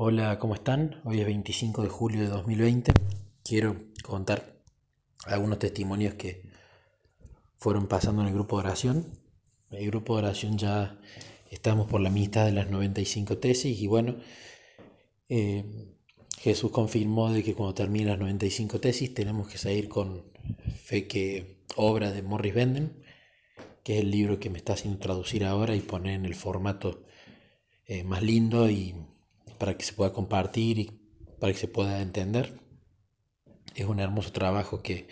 Hola, ¿cómo están? Hoy es 25 de julio de 2020. Quiero contar algunos testimonios que fueron pasando en el grupo de oración. El grupo de oración ya estamos por la mitad de las 95 tesis y bueno, eh, Jesús confirmó de que cuando termine las 95 tesis tenemos que seguir con Fe que obra de Morris Benden, que es el libro que me está haciendo traducir ahora y poner en el formato eh, más lindo y para que se pueda compartir y para que se pueda entender. Es un hermoso trabajo que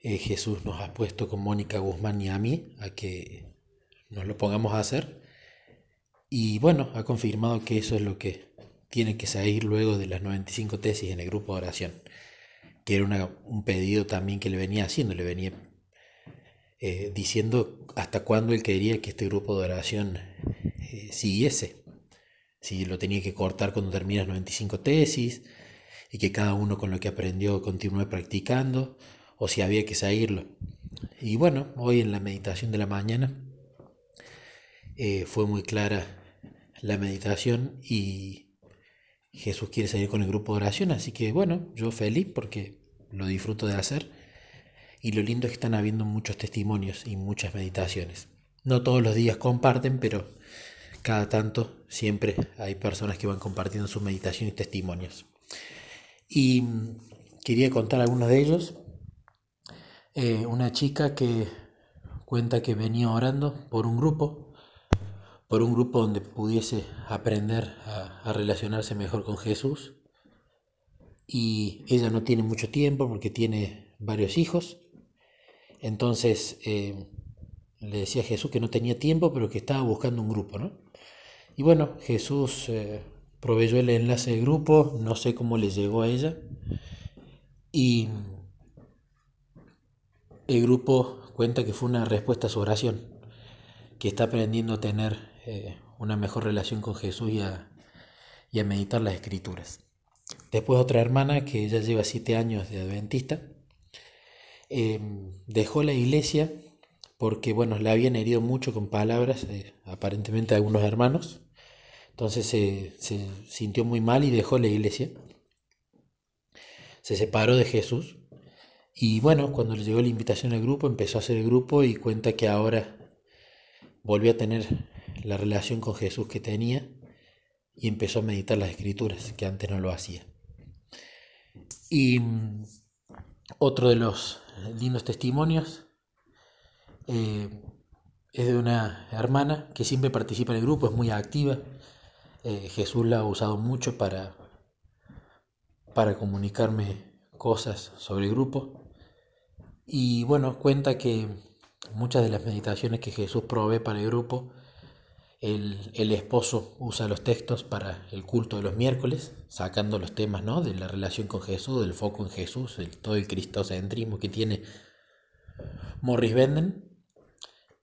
eh, Jesús nos ha puesto con Mónica Guzmán y a mí a que nos lo pongamos a hacer. Y bueno, ha confirmado que eso es lo que tiene que salir luego de las 95 tesis en el grupo de oración, que era un pedido también que le venía haciendo, le venía eh, diciendo hasta cuándo él quería que este grupo de oración eh, siguiese si lo tenía que cortar cuando terminas 95 tesis y que cada uno con lo que aprendió continúe practicando o si había que seguirlo. Y bueno, hoy en la meditación de la mañana eh, fue muy clara la meditación y Jesús quiere seguir con el grupo de oración, así que bueno, yo feliz porque lo disfruto de hacer y lo lindo es que están habiendo muchos testimonios y muchas meditaciones. No todos los días comparten, pero cada tanto siempre hay personas que van compartiendo su meditación y testimonios. Y mm, quería contar algunos de ellos. Eh, una chica que cuenta que venía orando por un grupo, por un grupo donde pudiese aprender a, relacionarse mejor con Jesús. Y ella no tiene mucho tiempo porque tiene varios hijos. Entonces eh, le decía a Jesús que no tenía tiempo, pero que estaba buscando un grupo, ¿no? Y bueno, Jesús eh, proveyó el enlace de grupo, no sé cómo le llegó a ella. Y el grupo cuenta que fue una respuesta a su oración, que está aprendiendo a tener eh, una mejor relación con Jesús y a, meditar las escrituras. Después otra hermana que ya lleva siete años de adventista, eh, dejó la iglesia porque bueno, le habían herido mucho con palabras, aparentemente algunos hermanos, entonces se, sintió muy mal y dejó la iglesia. Se separó de Jesús. Y bueno, cuando le llegó la invitación al grupo, empezó a hacer el grupo y cuenta que ahora volvió a tener la relación con Jesús que tenía y empezó a meditar las escrituras, que antes no lo hacía. Y mm, otro de los lindos testimonios eh, es de una hermana que siempre participa en el grupo, es muy activa, eh, Jesús la ha usado mucho para, para comunicarme cosas sobre el grupo. Y bueno, cuenta que muchas de las meditaciones que Jesús provee para el grupo, el, el, esposo usa los textos para el culto de los miércoles, sacando los temas ¿no? de la relación con Jesús, del foco en Jesús, el, todo el cristocentrismo que tiene Morris Benden.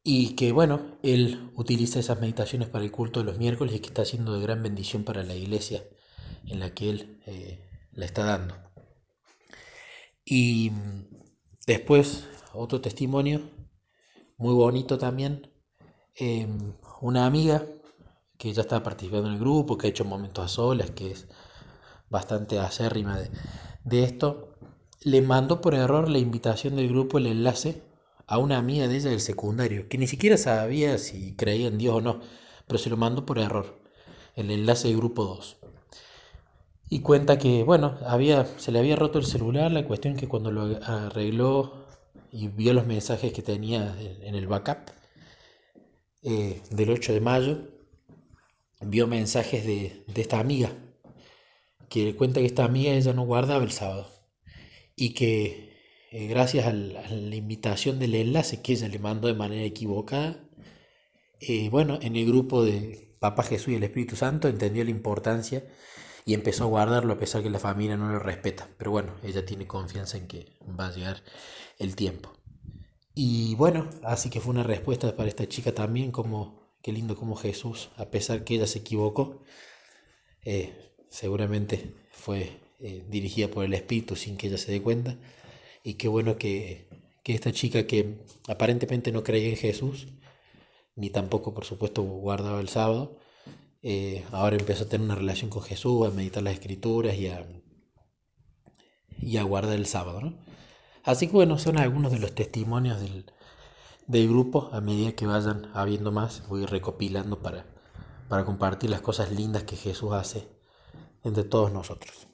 Y que bueno, él utiliza esas meditaciones para el culto de los miércoles y que está haciendo de gran bendición para la iglesia en la que él eh, la está dando. Y después, otro testimonio, muy bonito también, em, una amiga que ya está participando en el grupo, que ha hecho momentos a solas, que es bastante acérrima de, de esto, le mandó por error la invitación del grupo, el enlace, a una amiga de ella del secundario, que ni siquiera sabía si creía en Dios o no, pero se lo mandó por error, el enlace de grupo 2. Y cuenta que, bueno, había, se le había roto el celular, la cuestión es que cuando lo arregló y vio los mensajes que tenía en el backup eh, del 8 de mayo, vio mensajes de, de esta amiga, que cuenta que esta amiga ella no guardaba el sábado y que eh, gracias a la, invitación del enlace que ella le mandó de manera equivocada, eh, bueno, en el grupo de Papá Jesús y el Espíritu Santo entendió la importancia y empezó a guardarlo a pesar que la familia no lo respeta. Pero bueno, ella tiene confianza en que va a llegar el tiempo. Y bueno, así que fue una respuesta para esta chica también, como qué lindo como Jesús, a pesar que ella se equivocó, eh, seguramente fue dirigida por el Espíritu sin que ella se dé cuenta y qué bueno que, esta chica que aparentemente no creía en Jesús, ni tampoco por supuesto guardaba el sábado, eh, ahora empezó a tener una relación con Jesús, a meditar las escrituras y a, y a guardar el sábado. Así que bueno, son algunos de los testimonios del, del grupo. A medida que vayan habiendo más, voy recopilando para, para compartir las cosas lindas que Jesús hace entre todos nosotros.